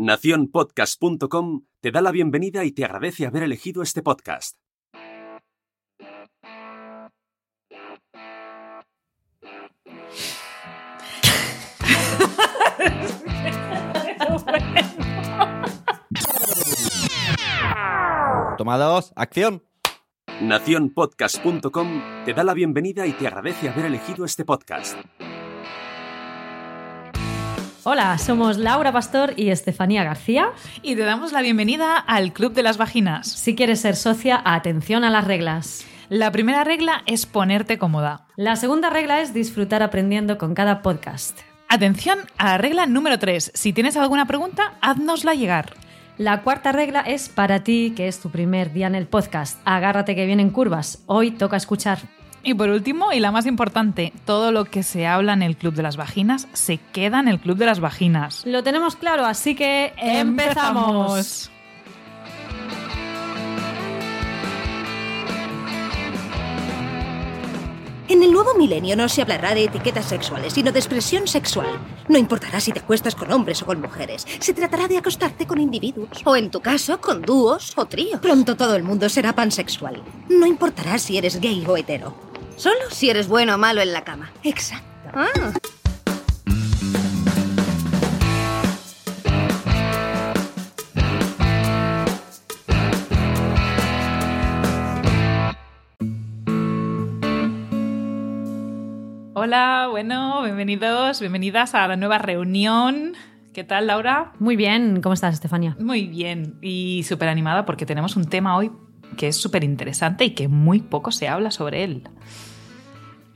Naciónpodcast.com te da la bienvenida y te agradece haber elegido este podcast. Toma dos, acción. Naciónpodcast.com te da la bienvenida y te agradece haber elegido este podcast. Hola, somos Laura Pastor y Estefanía García. Y te damos la bienvenida al Club de las Vaginas. Si quieres ser socia, atención a las reglas. La primera regla es ponerte cómoda. La segunda regla es disfrutar aprendiendo con cada podcast. Atención a la regla número 3. Si tienes alguna pregunta, haznosla llegar. La cuarta regla es para ti, que es tu primer día en el podcast. Agárrate que vienen curvas. Hoy toca escuchar. Y por último, y la más importante, todo lo que se habla en el Club de las Vaginas se queda en el Club de las Vaginas. Lo tenemos claro, así que empezamos. En el nuevo milenio no se hablará de etiquetas sexuales, sino de expresión sexual. No importará si te acuestas con hombres o con mujeres. Se tratará de acostarte con individuos. O en tu caso, con dúos o tríos. Pronto todo el mundo será pansexual. No importará si eres gay o hetero. Solo si eres bueno o malo en la cama. Exacto. Ah. Hola, bueno, bienvenidos, bienvenidas a la nueva reunión. ¿Qué tal, Laura? Muy bien, ¿cómo estás, Estefanía? Muy bien y súper animada porque tenemos un tema hoy que es súper interesante y que muy poco se habla sobre él.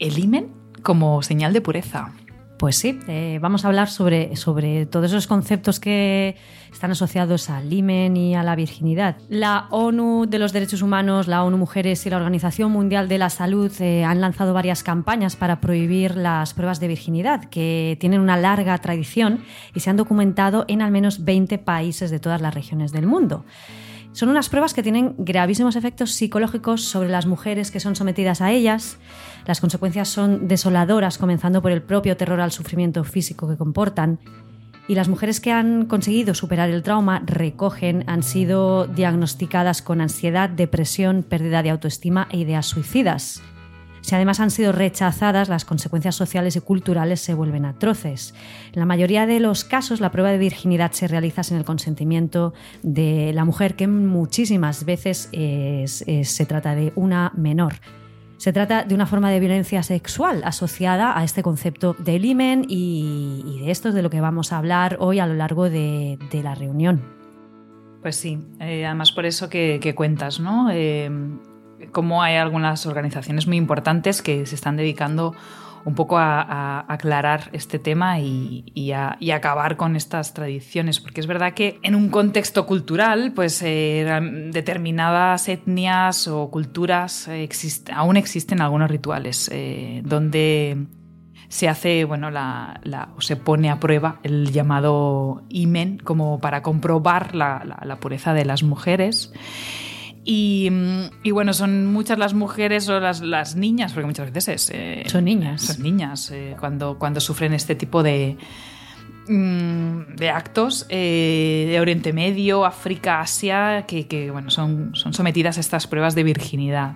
El himen como señal de pureza. Pues sí, eh, vamos a hablar sobre, sobre todos esos conceptos que están asociados al himen y a la virginidad. La ONU de los Derechos Humanos, la ONU Mujeres y la Organización Mundial de la Salud eh, han lanzado varias campañas para prohibir las pruebas de virginidad, que tienen una larga tradición y se han documentado en al menos 20 países de todas las regiones del mundo. Son unas pruebas que tienen gravísimos efectos psicológicos sobre las mujeres que son sometidas a ellas. Las consecuencias son desoladoras, comenzando por el propio terror al sufrimiento físico que comportan. Y las mujeres que han conseguido superar el trauma recogen han sido diagnosticadas con ansiedad, depresión, pérdida de autoestima e ideas suicidas. Si además han sido rechazadas, las consecuencias sociales y culturales se vuelven atroces. En la mayoría de los casos, la prueba de virginidad se realiza sin el consentimiento de la mujer, que muchísimas veces es- se trata de una menor. Se trata de una forma de violencia sexual asociada a este concepto del himen y, de esto es de lo que vamos a hablar hoy a lo largo de, de la reunión. Pues sí, eh, además por eso que, que cuentas, ¿no? Eh, cómo hay algunas organizaciones muy importantes que se están dedicando un poco a, aclarar este tema y, a, acabar con estas tradiciones, porque es verdad que en un contexto cultural, pues eh, determinadas etnias o culturas aún existen algunos rituales eh, donde se hace, bueno, la, o se pone a prueba el llamado imen como para comprobar la- la pureza de las mujeres. Y, mm, y bueno, son muchas las mujeres o las, las niñas, porque muchas veces es, eh, Son niñas. Son niñas eh, cuando, cuando sufren este tipo de, mm, de actos eh, de Oriente Medio, África, Asia, que, que, bueno, son, son sometidas a estas pruebas de virginidad.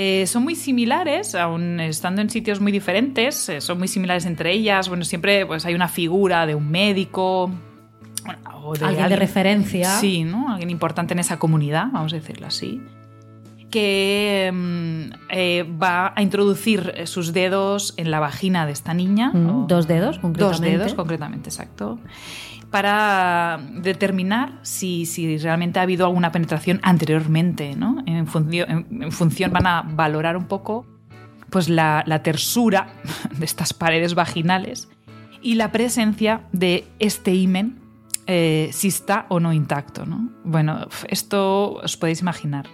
Eh, son muy similares, aun estando en sitios muy diferentes, eh, son muy similares entre ellas. Bueno, siempre pues, hay una figura de un médico. O Alguien de referencia. Sí, ¿no? Alguien importante en esa comunidad, vamos a decirlo así. Que mm, eh, va a introducir eh, sus dedos en la vagina de esta niña. Mm, dos dedos, Dos concretamente. dedos, concretamente, exacto. Para determinar si, si realmente ha habido alguna penetración anteriormente, ¿no? En, funcio- en- en función van a valorar un poco pues la, la tersura de estas paredes vaginales y la presencia de este himen, eh, si está o no intacto. ¿no? Bueno, esto os podéis imaginar.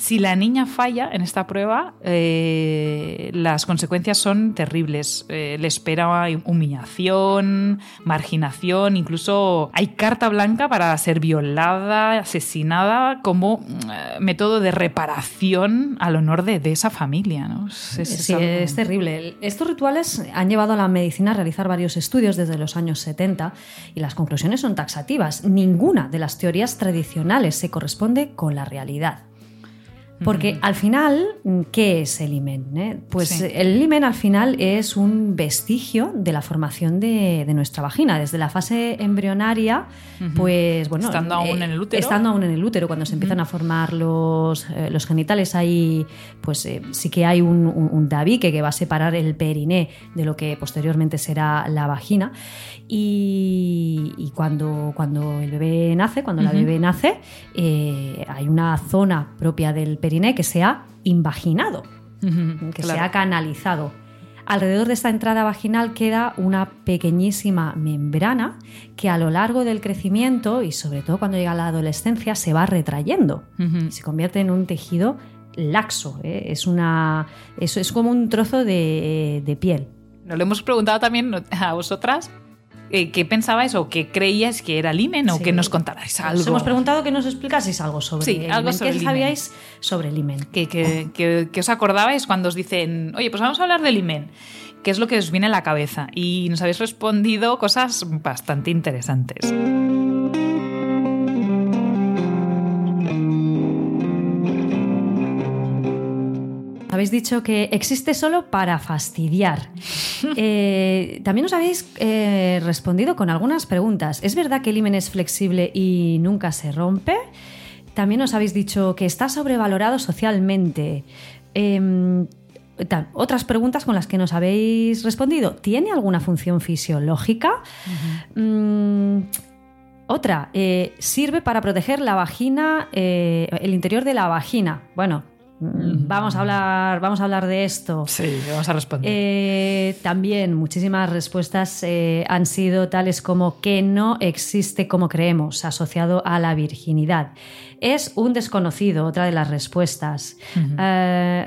Si la niña falla en esta prueba, eh, las consecuencias son terribles. Eh, le espera humillación, marginación, incluso hay carta blanca para ser violada, asesinada como eh, método de reparación al honor de, esa familia. ¿no? Es, sí, es terrible. Estos rituales han llevado a la medicina a realizar varios estudios desde los años 70 y las conclusiones son taxativas. Ninguna de las teorías tradicionales se corresponde con la realidad. Porque al final, ¿qué es el imen? Eh? Pues el imen al final es un vestigio de la formación de, nuestra vagina. Desde la fase embrionaria, pues bueno. Estando aún eh, en el útero. Estando aún en el útero, cuando se empiezan a formar los, eh, los genitales, hay, pues sí que hay un, un, tabique que va a separar el periné de lo que posteriormente será la vagina. Y, cuando, cuando el bebé nace, cuando la bebé nace, hay una zona propia del periné que se ha invaginado, que se ha canalizado. Alrededor de esta entrada vaginal queda una pequeñísima membrana que a lo largo del crecimiento y sobre todo cuando llega a la adolescencia se va retrayendo y se convierte en un tejido laxo. ¿eh? Es, una, eso es como un trozo de, de piel. Nos lo hemos preguntado también a vosotras eh, qué pensabais o qué creíais que era el imen o que nos contarais algo. Os hemos preguntado que nos explicaseis algo sobre sí, el algo ¿Qué sabíais sobre el imen? ¿Qué, os acordabais cuando os dicen, oye, pues vamos a hablar del imen? ¿Qué es lo que os viene a la cabeza? Y nos habéis respondido cosas bastante interesantes. Habéis dicho que existe solo para fastidiar. Eh, también os habéis eh, respondido con algunas preguntas. ¿Es verdad que el himen es flexible y nunca se rompe? También os habéis dicho que está sobrevalorado socialmente. Em, otras preguntas con las que nos habéis respondido. ¿Tiene alguna función fisiológica? Mm, otra, eh, sirve para proteger la vagina, el interior de la vagina. Bueno, Vamos a hablar, vamos a hablar de esto. Sí, vamos a responder. Eh, también muchísimas respuestas eh, han sido tales como que no existe como creemos, asociado a la virginidad. Es un desconocido, otra de las respuestas. Eh,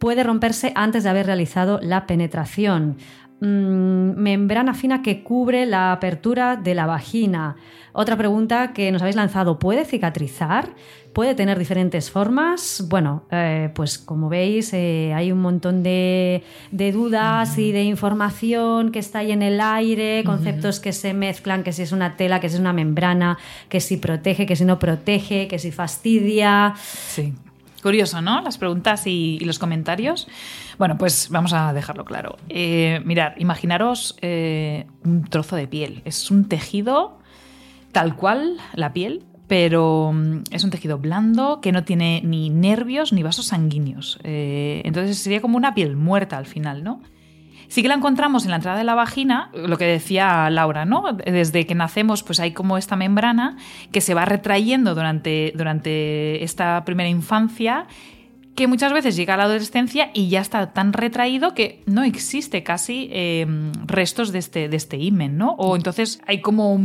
puede romperse antes de haber realizado la penetración. Mm, membrana fina que cubre la apertura de la vagina. Otra pregunta que nos habéis lanzado, ¿puede cicatrizar? Puede tener diferentes formas. Bueno, eh, pues como veis, eh, hay un montón de, dudas y de información que está ahí en el aire, conceptos que se mezclan, que si es una tela, que si es una membrana, que si protege, que si no protege, que si fastidia. Sí. Curioso, ¿no? Las preguntas y, los comentarios. Bueno, pues vamos a dejarlo claro. Eh, mirad, imaginaros un trozo de piel. Es un tejido tal cual, la piel, pero mm, es un tejido blando que no tiene ni nervios ni vasos sanguíneos. Eh, entonces sería como una piel muerta al final, ¿no? Sí que la encontramos en la entrada de la vagina, lo que decía Laura, ¿no? Desde que nacemos, pues hay como esta membrana que se va retrayendo durante, durante esta primera infancia que muchas veces llega a la adolescencia y ya está tan retraído que no existe casi em, restos de este, de este himen, ¿no? O entonces hay como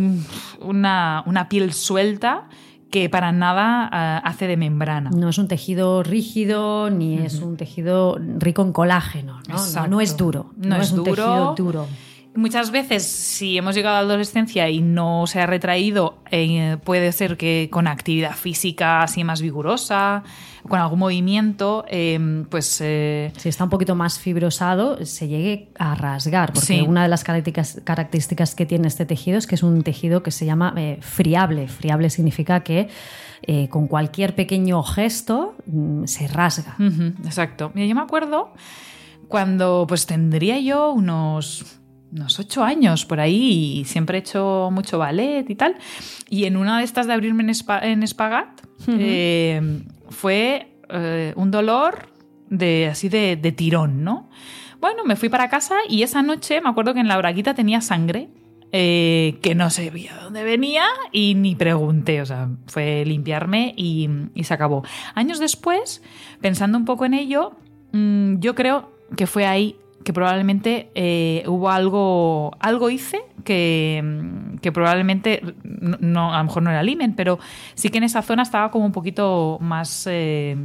una, piel suelta que para nada eh, hace de membrana. No es un tejido rígido ni es un tejido rico en colágeno, ¿no? No, es duro. No, es, un tejido duro. Muchas veces, si hemos llegado a la adolescencia y no se ha retraído, eh, puede ser que con actividad física así más vigorosa, con algún movimiento, em, pues... Eh, si está un poquito más fibrosado, se llegue a rasgar, porque una de las características, que tiene este tejido es que es un tejido que se llama eh, friable. Friable significa que con cualquier pequeño gesto mm, se rasga. exacto. yo me acuerdo cuando pues tendría yo unos unos ocho años por ahí y siempre he hecho mucho ballet y tal. Y en una de estas de abrirme en, espagat eh, fue eh, un dolor de así de, tirón, ¿no? Bueno, me fui para casa y esa noche me acuerdo que en la braguita tenía sangre. Eh, que no sabía dónde venía y ni pregunté, o sea, fue limpiarme y, se acabó. Años después, pensando un poco en ello, mm, yo creo que fue ahí que probablemente eh, hubo algo, algo hice que, que probablemente, no, a lo mejor no era limen, pero sí que en esa zona estaba como un poquito más... Eh,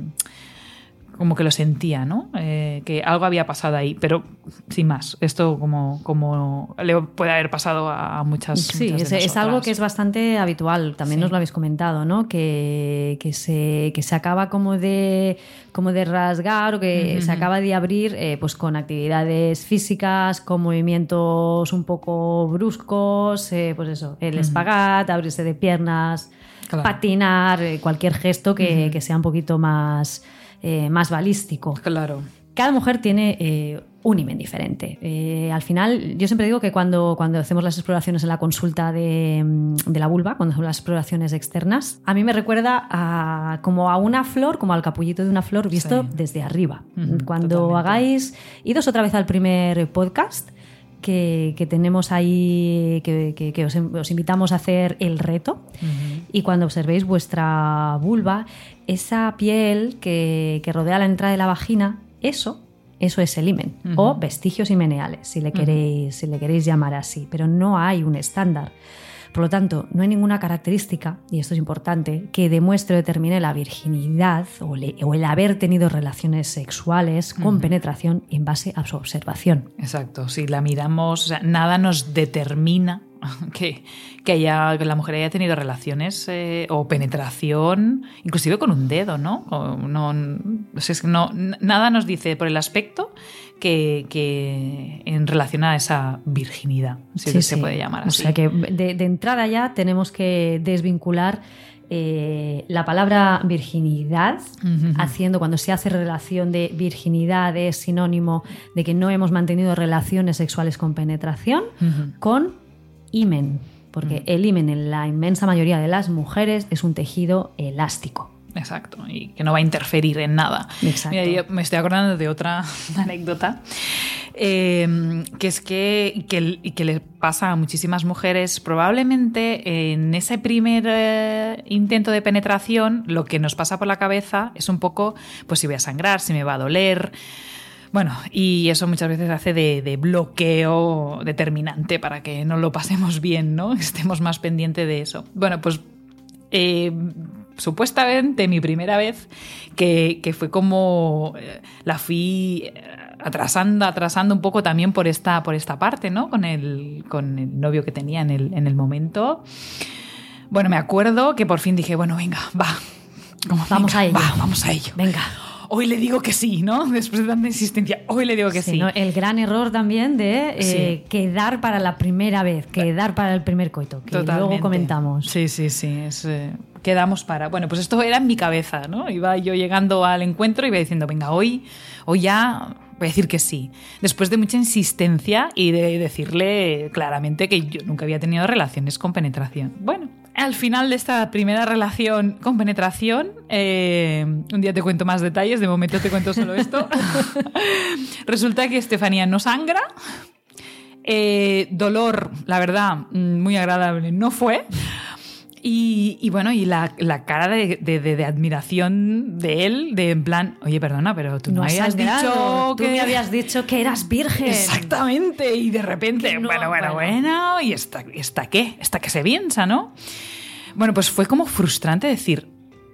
como que lo sentía, ¿no? Eh, que algo había pasado ahí, pero sin más. Esto como, como le puede haber pasado a muchas. Sí, es, algo que es bastante habitual. También nos lo habéis comentado, ¿no? Que, que, se, que se acaba como de, como de rasgar o que se acaba de abrir eh, pues con actividades físicas, con movimientos un poco bruscos, eh, pues eso, el espagat, abrirse de piernas, patinar, cualquier gesto que, que sea un poquito más eh, más balístico. Claro. Cada mujer tiene eh, un imen diferente. Eh, al final, yo siempre digo que cuando, cuando hacemos las exploraciones en la consulta de, mm, de, la vulva, cuando hacemos las exploraciones externas, a mí me recuerda a, como a una flor, como al capullito de una flor visto desde arriba. cuando hagáis, idos otra vez al primer podcast, que, tenemos ahí, que, os, invitamos a hacer el reto. Y cuando observéis vuestra vulva, esa piel que, rodea la entrada de la vagina, eso eso es el himen o vestigios himeneales, si le, queréis, si le queréis llamar así, pero no hay un estándar. Por lo tanto, no hay ninguna característica, y esto es importante, que demuestre o determine la virginidad o, el haber tenido relaciones sexuales con penetración en base a su observación. Exacto, si la miramos, nada nos determina que, que, haya, que la mujer haya tenido relaciones eh, o penetración, inclusive con un dedo, ¿no? no, no, nada nos dice por el aspecto que, en relación a esa virginidad, si se puede llamar así. O sea que de, entrada ya tenemos que desvincular eh, la palabra virginidad, haciendo cuando se hace relación de virginidad es sinónimo de que no hemos mantenido relaciones sexuales con penetración, con imen, porque el imen en la inmensa mayoría de las mujeres es un tejido elástico. Exacto, y que no va a interferir en nada. Mira, me estoy acordando de otra anécdota, eh, que es que, que, que, le pasa a muchísimas mujeres, probablemente en ese primer eh, intento de penetración, lo que nos pasa por la cabeza es un poco, pues si voy a sangrar, si me va a doler. Bueno, y eso muchas veces hace de, de, bloqueo determinante para que no lo pasemos bien, ¿no? Estemos más pendientes de eso. Bueno, pues eh, supuestamente mi primera vez, que, fue como eh, la fui eh, atrasando, atrasando un poco también por esta, por esta parte, ¿no? Con el, con el novio que tenía en el, en el momento. Bueno, me acuerdo que por fin dije, bueno, venga, va. vamos a ello. vamos a ello. Venga hoy le digo que sí, ¿no? Después de tanta insistencia, hoy le digo que sí. El gran error también de eh, quedar para la primera vez, quedar para el primer coito, que luego comentamos. Sí, sí, sí. Eh, quedamos para. Bueno, pues esto era en mi cabeza, ¿no? Iba yo llegando al encuentro y iba diciendo, venga, hoy, hoy ya voy a decir que sí. Después de mucha insistencia y de decirle claramente que yo nunca había tenido relaciones con penetración. Bueno, al final de esta primera relación con penetración, eh, un día te cuento más detalles, de momento te cuento solo esto. Resulta que Estefanía no sangra. Eh, dolor, la verdad, mm, muy agradable no fue. Y, bueno, y la, cara de, admiración de él, de en plan, oye, perdona, pero tú no, habías dicho que... me habías dicho que eras virgen. Exactamente, y de repente, bueno, bueno, bueno, ¿y esta, esta qué? ¿Esta que se piensa, no? Bueno, pues fue como frustrante decir,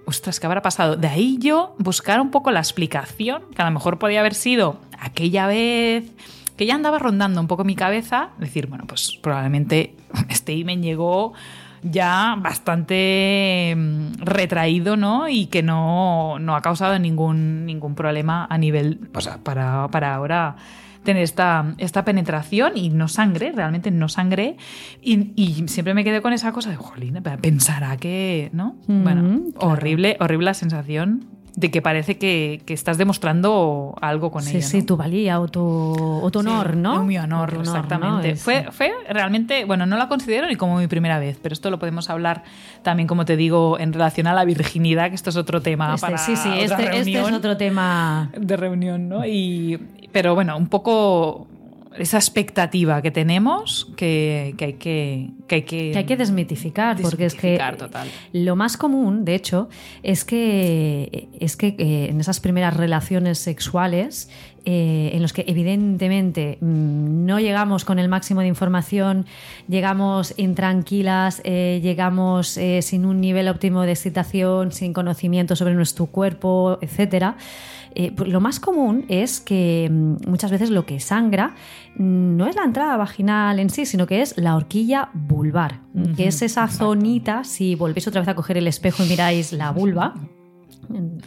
ostras, ¿qué habrá pasado? De ahí yo buscar un poco la explicación, que a lo mejor podía haber sido aquella vez que ya andaba rondando un poco mi cabeza, decir, bueno, pues probablemente este email llegó ya bastante mm, retraído, ¿no? Y que no, ha causado ningún, ningún problema a nivel, pues, para, para ahora tener esta, esta penetración y no sangre, realmente no sangre. Y, siempre me quedé con esa cosa de, jolín, pensará que, ¿no? bueno, horrible, horrible la sensación de que parece que, estás demostrando algo con ella. Sí, sí, tu valía o tu, o tu honor, ¿no? Mi honor, exactamente. Fue, fue realmente, bueno, no la considero ni como mi primera vez, pero esto lo podemos hablar también, como te digo, en relación a la virginidad, que esto es otro tema este, para Sí, sí, este, este, es otro tema. De reunión, ¿no? Y, pero bueno, un poco esa expectativa que tenemos que, hay que, que hay que, que, hay que desmitificar, porque es que total. lo más común, de hecho, es que, es que eh, en esas primeras relaciones sexuales eh, en los que evidentemente mm, no llegamos con el máximo de información, llegamos intranquilas, eh, llegamos sin un nivel óptimo de excitación, sin conocimiento sobre nuestro cuerpo, etc. Pues lo más común es que mm, muchas veces lo que sangra mm, no es la entrada vaginal en sí, sino que es la horquilla vulvar, que es esa zonita, si volvéis otra vez a coger el espejo y miráis la vulva,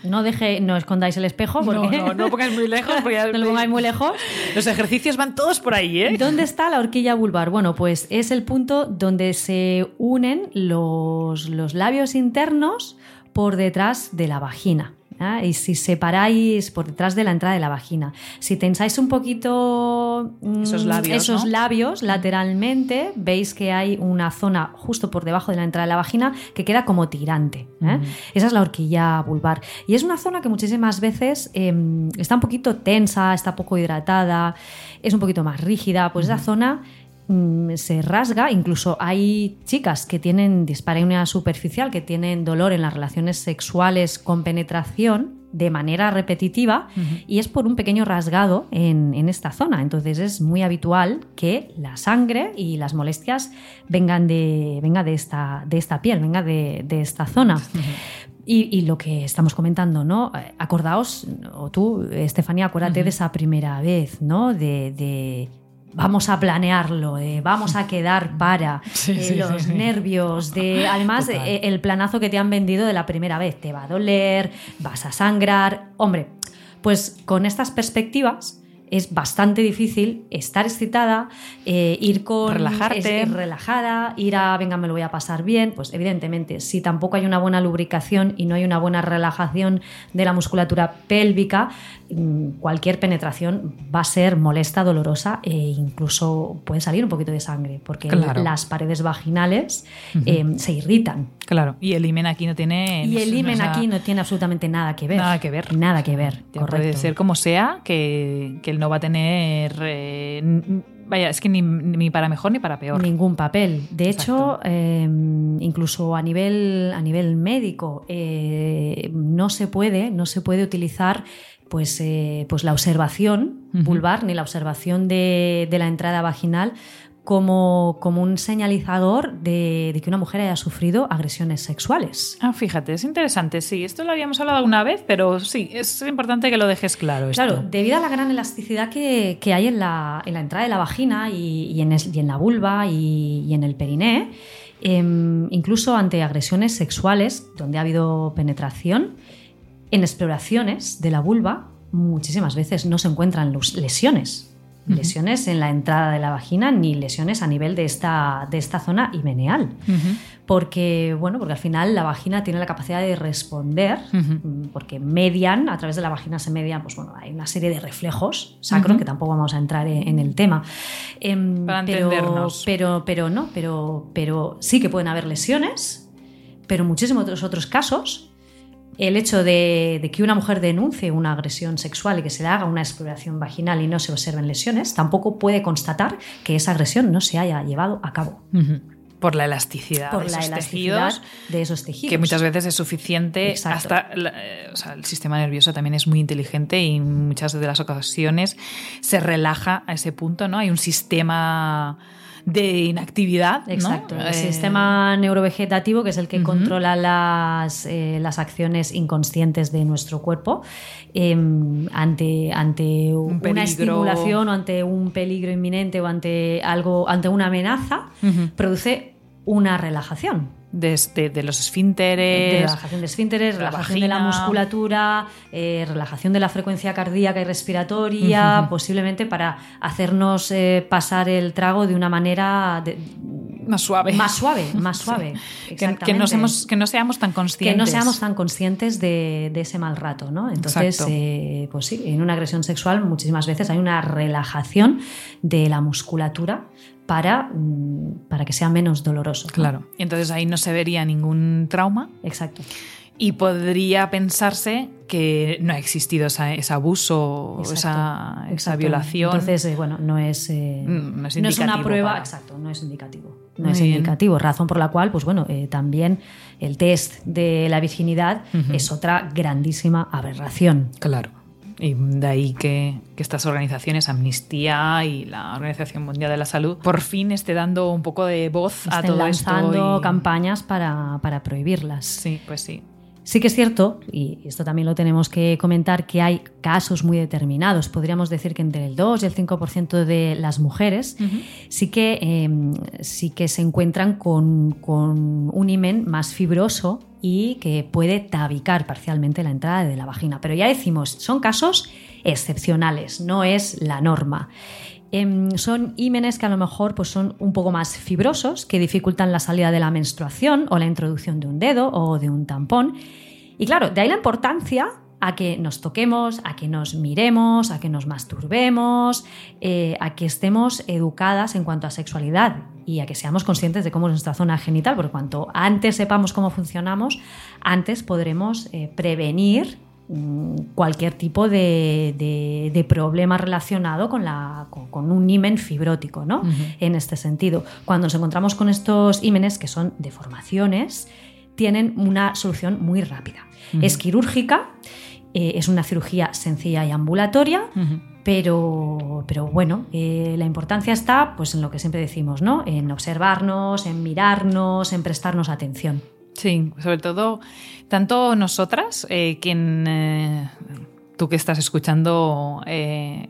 no deje, no escondáis el espejo porque no, no, no lo pongáis muy lejos. no lo pongáis muy lejos. Los ejercicios van todos por ahí, ¿eh? ¿Dónde está la horquilla vulvar? Bueno, pues es el punto donde se unen los, los labios internos por detrás de la vagina. Y si separáis por detrás de la entrada de la vagina, si tensáis un poquito mm, esos labios, esos labios lateralmente, veis que hay una zona justo por debajo de la entrada de la vagina que queda como tirante. ¿eh? Esa es la horquilla vulvar. Y es una zona que muchísimas veces em, está un poquito tensa, está poco hidratada, es un poquito más rígida. Pues esa zona se rasga, incluso hay chicas que tienen dispareunia superficial, que tienen dolor en las relaciones sexuales con penetración de manera repetitiva y es por un pequeño rasgado en, esta zona. Entonces es muy habitual que la sangre y las molestias vengan de, venga de, esta, de esta piel, venga de, esta zona. Y, lo que estamos comentando, ¿no? Acordaos, o tú, Estefanía, acuérdate de esa primera vez, ¿no? de vamos a planearlo, vamos a quedar para eh, los nervios, de además eh, el planazo que te han vendido de la primera vez, te va a doler, vas a sangrar, hombre, pues con estas perspectivas es bastante difícil estar excitada, eh, ir con relajarte, relajada, ir a venga me lo voy a pasar bien, pues evidentemente si tampoco hay una buena lubricación y no hay una buena relajación de la musculatura pélvica, mm, cualquier penetración va a ser molesta, dolorosa e incluso puede salir un poquito de sangre porque las paredes vaginales em, se irritan. Claro, y el imen aquí no tiene... Y el imen aquí no tiene absolutamente nada que ver. Nada que ver. Nada que ver, Puede ser como sea que, que el no va a tener... Eh, vaya, es que ni, para mejor ni para peor. Ningún papel. De hecho, em, incluso a nivel, a nivel médico, eh, no se puede, no se puede utilizar pues, eh, pues la observación vulvar ni la observación de, de la entrada vaginal como, como un señalizador de, que una mujer haya sufrido agresiones sexuales. Ah, fíjate, es interesante. Sí, esto lo habíamos hablado una vez, pero sí, es importante que lo dejes claro. Claro, debido a la gran elasticidad que, hay en la, en la, entrada de la vagina y, en, en, la vulva y, en el periné, em, incluso ante agresiones sexuales donde ha habido penetración, en exploraciones de la vulva muchísimas veces no se encuentran lesiones lesiones en la entrada de la vagina ni lesiones a nivel de esta, de esta zona imeneal. Porque, bueno, porque al final la vagina tiene la capacidad de responder, mm, porque median, a través de la vagina se median, pues bueno, hay una serie de reflejos sacros que tampoco vamos a entrar en, el tema. Em, Para pero, entendernos. Pero, pero no, pero, pero sí que pueden haber lesiones, pero muchísimos otros, otros casos el hecho de, que una mujer denuncie una agresión sexual y que se le haga una exploración vaginal y no se observen lesiones, tampoco puede constatar que esa agresión no se haya llevado a cabo. Por la elasticidad, Por de, la esos elasticidad tejidos, de esos tejidos. Que muchas veces es suficiente. Hasta eh, el sistema nervioso también es muy inteligente y en muchas de las ocasiones se relaja a ese punto, ¿no? Hay un sistema de inactividad. Exacto. El eh, sistema neurovegetativo, que es el que controla las, eh, las, acciones inconscientes de nuestro cuerpo, em, ante, ante una estimulación o ante un peligro inminente o ante algo, ante una amenaza, produce una relajación de, los esfínteres. De relajación de esfínteres, relajación de la musculatura, eh, relajación de la frecuencia cardíaca y respiratoria, posiblemente para hacernos eh, pasar el trago de una manera más suave. Más suave, más suave. Que, no seamos tan conscientes. Que no seamos tan conscientes de, ese mal rato, ¿no? Entonces, eh, pues sí, en una agresión sexual muchísimas veces hay una relajación de la musculatura para, mm, para que sea menos doloroso. Claro. Y entonces ahí no se vería ningún trauma. Exacto. Y podría pensarse que no ha existido ese abuso, esa, esa, violación. Entonces, eh, bueno, no es, eh, mm, no es, una prueba, exacto, no es indicativo. No es indicativo, razón por la cual, pues bueno, eh, también el test de la virginidad es otra grandísima aberración. Claro. Y de ahí que, estas organizaciones, Amnistía y la Organización Mundial de la Salud, por fin esté dando un poco de voz a todo lanzando campañas para, para prohibirlas. Sí, pues sí. Sí que es cierto, y esto también lo tenemos que comentar, que hay casos muy determinados. Podríamos decir que entre el 2 y el 5% de las mujeres sí, que, em, sí que se encuentran con, con un imen más fibroso y que puede tabicar parcialmente la entrada de la vagina. Pero ya decimos, son casos excepcionales, no es la norma. Em, son ímenes que a lo mejor pues, son un poco más fibrosos, que dificultan la salida de la menstruación o la introducción de un dedo o de un tampón. Y claro, de ahí la importancia a que nos toquemos, a que nos miremos, a que nos masturbemos, eh, a que estemos educadas en cuanto a sexualidad y a que seamos conscientes de cómo es nuestra zona genital, porque cuanto antes sepamos cómo funcionamos, antes podremos eh, prevenir cualquier tipo de, problema relacionado con, la, con, un himen fibrótico, ¿no? En este sentido. Cuando nos encontramos con estos ímenes, que son deformaciones, tienen una solución muy rápida. Es quirúrgica, eh, es una cirugía sencilla y ambulatoria, pero, pero, bueno, eh, la importancia está pues, en lo que siempre decimos, ¿no? En observarnos, en mirarnos, en prestarnos atención. Sí, sobre todo, tanto nosotras, eh, quien eh, tú que estás escuchando eh,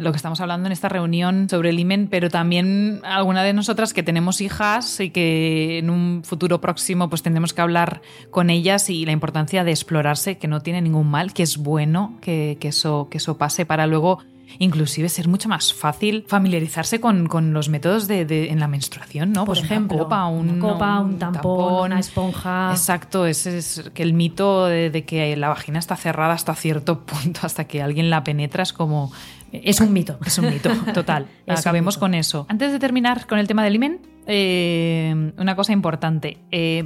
lo que estamos hablando en esta reunión sobre el IMEN, pero también alguna de nosotras que tenemos hijas y que en un futuro próximo pues tendremos que hablar con ellas y la importancia de explorarse, que no tiene ningún mal, que es bueno que, eso, que eso pase para luego inclusive ser mucho más fácil familiarizarse con, los métodos de, en la menstruación, ¿no? Por pues ejemplo, una copa, un, copa, un, tampón, una esponja. Exacto, ese es que el mito de, que la vagina está cerrada hasta cierto punto, hasta que alguien la penetra, es como... Es un mito. Es un mito, total. Acabemos con eso. Antes de terminar con el tema del imen, eh, una cosa importante. Eh,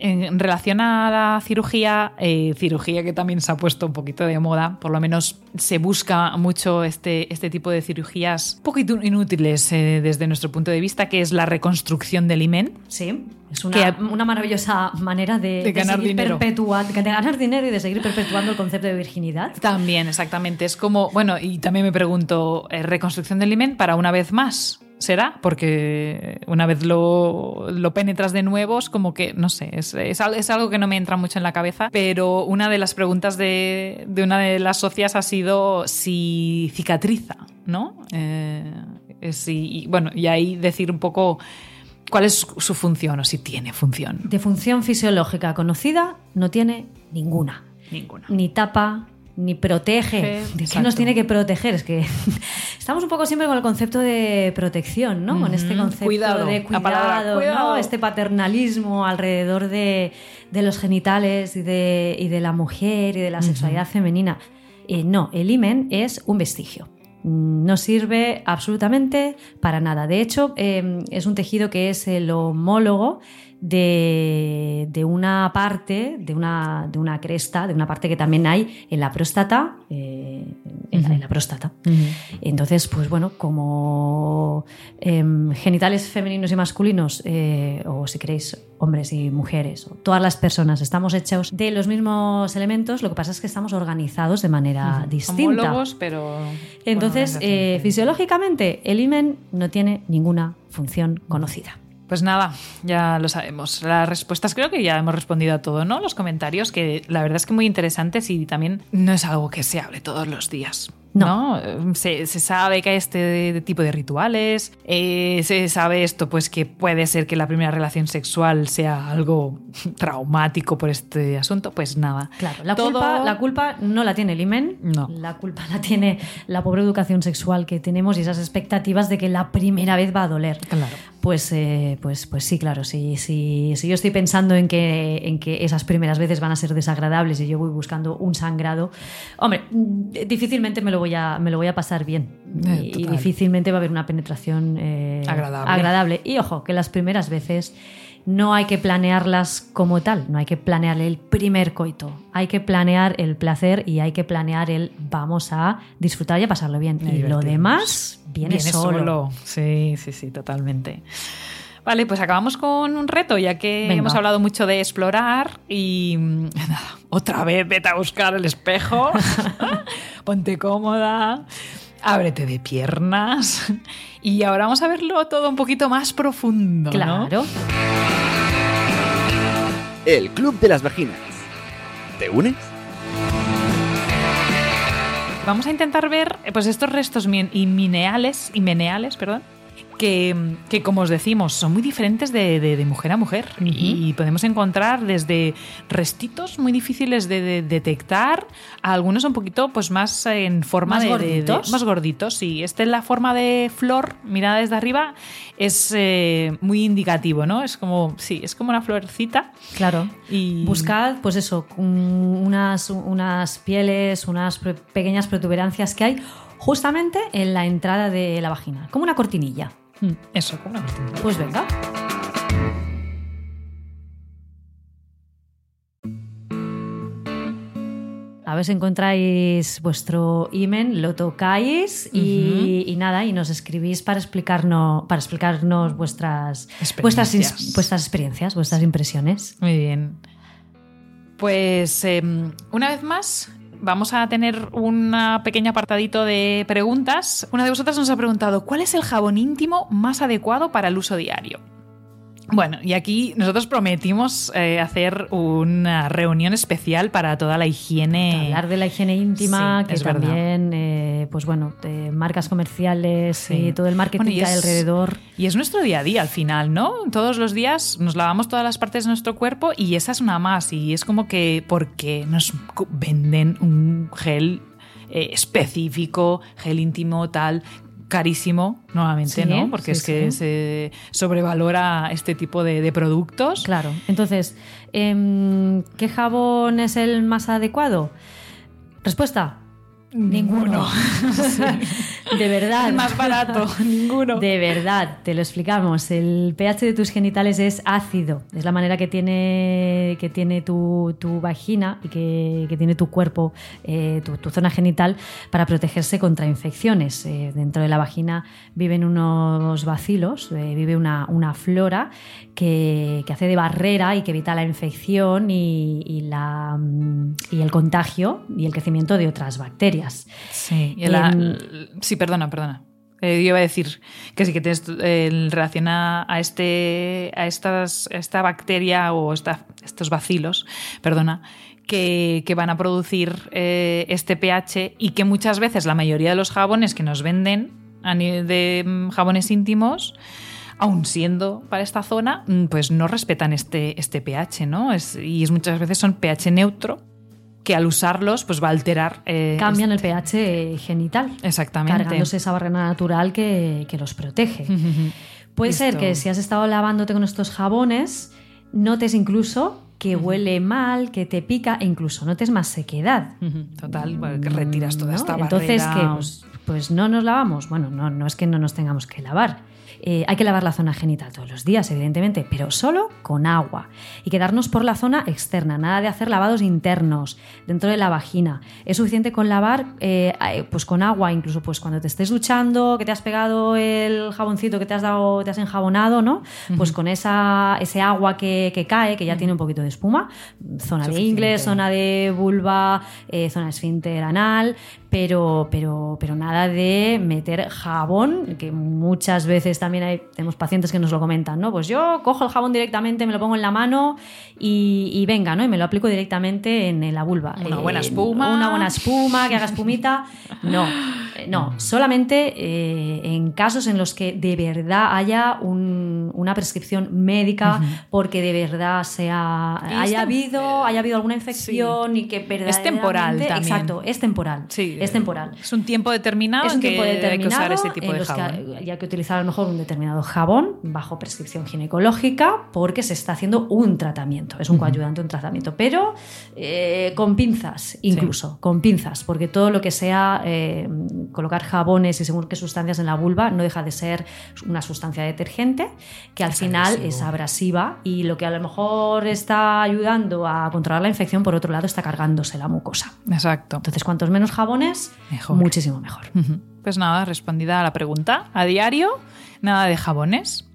en relación a la cirugía, eh, cirugía que también se ha puesto un poquito de moda, por lo menos se busca mucho este, este tipo de cirugías un poquito inútiles eh, desde nuestro punto de vista, que es la reconstrucción del imen. Sí, es una, una maravillosa manera de, ganar dinero. de ganar dinero y de seguir perpetuando el concepto de virginidad. También, exactamente. Es como, bueno, y también me pregunto, eh, ¿reconstrucción del imen para una vez más? Será, porque una vez lo, penetras de nuevo, es como que, no sé, es, es, algo que no me entra mucho en la cabeza, pero una de las preguntas de, una de las socias ha sido si cicatriza, ¿no? Eh, si, y, bueno, y ahí decir un poco cuál es su función o si tiene función. De función fisiológica conocida no tiene ninguna. Ninguna. Ni tapa, ni protege. ¿De qué nos tiene que proteger? Es que estamos un poco siempre con el concepto de protección, ¿no? Con este concepto de cuidado, Este paternalismo alrededor de, los genitales y de, la mujer y de la sexualidad femenina. Eh, no, el imen es un vestigio. No sirve absolutamente para nada. De hecho, eh, es un tejido que es el homólogo de, una parte, de una, de una, cresta, de una parte que también hay en la próstata, eh, en, la, próstata. Entonces, pues bueno, como em, genitales femeninos y masculinos, eh, o si queréis, hombres y mujeres, o todas las personas estamos hechos de los mismos elementos, lo que pasa es que estamos organizados de manera distinta. Homólogos, pero... Entonces, eh, fisiológicamente, el imen no tiene ninguna función conocida. Pues nada, ya lo sabemos. Las respuestas creo que ya hemos respondido a todo, ¿no? Los comentarios, que la verdad es que muy interesantes y también no es algo que se hable todos los días. No. Se, sabe que hay este tipo de rituales, eh, se sabe esto, pues que puede ser que la primera relación sexual sea algo traumático por este asunto, pues nada. Claro, la, culpa, la culpa no la tiene el IMEN, no. la culpa la tiene la pobre educación sexual que tenemos y esas expectativas de que la primera vez va a doler. Claro. Pues, eh, pues, pues sí, claro, si, si, si yo estoy pensando en que, en que esas primeras veces van a ser desagradables y yo voy buscando un sangrado, hombre, difícilmente me lo voy a, me lo voy a pasar bien. Eh, y, difícilmente va a haber una penetración eh, agradable. Y ojo, que las primeras veces no hay que planearlas como tal, no hay que planear el primer coito, hay que planear el placer y hay que planear el vamos a disfrutar y a pasarlo bien. Y lo demás viene, solo. Sí, sí, sí, totalmente. Vale, pues acabamos con un reto, ya que Venga. hemos hablado mucho de explorar y mm, nada, otra vez vete a buscar el espejo, ponte cómoda, ábrete de piernas y ahora vamos a verlo todo un poquito más profundo. ¿no? Claro. El Club de las Vaginas. ¿Te unes? Vamos a intentar ver eh, pues estos restos min- y mineales, y meneales, perdón, que, que, como os decimos, son muy diferentes de, de- de mujer a mujer. Y podemos encontrar desde restitos muy difíciles de, de detectar a algunos un poquito pues más en forma ¿Más de, gorditos? más gorditos. Sí, este en la forma de flor, mirada desde arriba, es eh, muy indicativo, ¿no? Es como, sí, es como una florcita. Claro. Y Buscad, pues eso, un- unas, unas pieles, unas pequeñas protuberancias que hay justamente en la entrada de la vagina, como una cortinilla. Mm, Eso, como una cortinilla. Pues venga. A ver si encontráis vuestro imen, lo tocáis y, y nada, y nos escribís para explicarnos, para explicarnos vuestras, vuestras, Experiencias. vuestras experiencias, vuestras impresiones. Muy bien. Pues eh, una vez más vamos a tener un pequeño apartadito de preguntas. Una de vosotras nos ha preguntado, ¿cuál es el jabón íntimo más adecuado para el uso diario? Bueno, y aquí nosotros prometimos eh, hacer una reunión especial para toda la higiene. Hablar de la higiene íntima, Sí, que también, eh, pues bueno, marcas comerciales Sí. y todo el marketing Bueno, y es- alrededor. Y es nuestro día a día al final, ¿no? Todos los días nos lavamos todas las partes de nuestro cuerpo y esa es una más. Y es como que, ¿por qué nos venden un gel eh, específico, gel íntimo, tal? Carísimo nuevamente, Sí, ¿no? Porque sí, es que sí. se sobrevalora este tipo de, de productos. Claro. Entonces, em, ¿qué jabón es el más adecuado? Respuesta. Ninguno. de verdad. El más barato, ninguno. De verdad, te lo explicamos. El pH de tus genitales es ácido. Es la manera que tiene, que tiene tu, tu vagina y que, que tiene tu cuerpo, eh, tu, tu zona genital, para protegerse contra infecciones. Eh, dentro de la vagina viven unos bacilos, eh, vive una, una flora que, que hace de barrera y que evita la infección y, y la, mm, y el contagio y el crecimiento de otras bacterias. Sí, y la- Em, sí, perdona, perdona. Eh, yo iba a decir que sí que tienes eh, en relación a, este a estas, esta bacteria o esta- estos bacilos, perdona, que, que van a producir eh, este pH y que muchas veces la mayoría de los jabones que nos venden a nivel de mm, jabones íntimos aun siendo para esta zona, mm, pues no respetan este, este pH, ¿no? Es, y es muchas veces son pH neutro, que al usarlos, pues va a alterar. eh, Cambian el pH genital. Exactamente. cargándose esa barrera natural que, que los protege. Puede ser que si has estado lavándote con estos jabones, notes incluso que huele mal, que te pica e incluso notes más sequedad. Total, que retiras toda ¿no? esta Entonces, barrera. ¿qué? Pues, pues no nos lavamos. Bueno, no, no es que no nos tengamos que lavar. Eh, hay que lavar la zona genital todos los días, evidentemente, pero solo con agua. Y quedarnos por la zona externa, nada de hacer lavados internos dentro de la vagina. Es suficiente con lavar eh, eh, pues con agua, incluso pues cuando te estés duchando, que te has pegado el jaboncito que te has dado, te has enjabonado, ¿no? Pues con esa, ese agua que, que cae, que ya tiene un poquito de espuma, zona de ingle, zona de vulva, eh, zona esfínter anal, pero, pero, pero nada de meter jabón, que muchas veces también hay, tenemos pacientes que nos lo comentan, ¿no? Pues yo cojo el jabón directamente, me lo pongo en la mano y, y venga, ¿no? Y me lo aplico directamente en, la vulva. Una buena espuma. Una buena espuma, que haga espumita. No, eh, no, solamente eh, en casos en los que de verdad haya un- una prescripción médica porque de verdad sea, Y haya es tem- habido, haya habido alguna infección y que verdaderamente... temporal también. Exacto, es temporal. Sí, es temporal. Es un tiempo determinado Es un en que tiempo hay que determinado usar ese tipo de que jabón. hay que utilizar a lo mejor un determinado jabón bajo prescripción ginecológica porque se está haciendo un tratamiento, es un coayudante, un tratamiento, pero eh, con pinzas incluso, con pinzas, porque todo lo que sea eh, colocar jabones y según qué sustancias en la vulva no deja de ser una sustancia detergente que al Es final agresivo. es abrasiva y lo que a lo mejor está ayudando a controlar la infección, por otro lado está cargándose la mucosa. Exacto. Entonces, cuantos menos jabones, Mejor. muchísimo mejor. Pues nada, respondida a la pregunta. A diario, nada de jabones.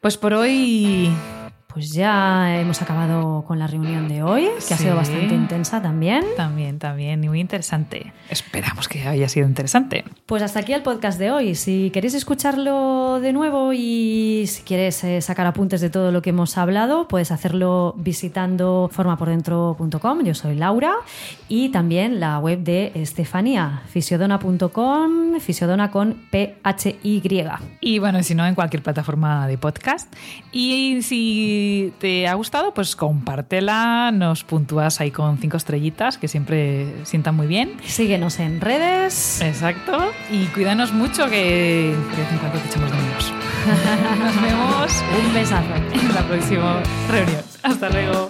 Pues por hoy pues ya hemos acabado con la reunión de hoy, que ha sido bastante intensa también. También, también, y muy interesante. Esperamos que haya sido interesante. Pues hasta aquí el podcast de hoy. Si queréis escucharlo de nuevo y si quieres eh, sacar apuntes de todo lo que hemos hablado, puedes hacerlo visitando formapordentro.com. Yo soy Laura. Y también la web de Estefanía, fisiodona.com, fisiodona con P-H-Y. Y bueno, si no, en cualquier plataforma de podcast. Y si te ha gustado, pues compártela, nos puntúas ahí con cinco estrellitas, que siempre sientan muy bien. Síguenos en redes. Exacto. Y cuídanos mucho, que de vez en cuando te echamos de menos. nos vemos. Un besazo. En la próxima reunión. Hasta luego.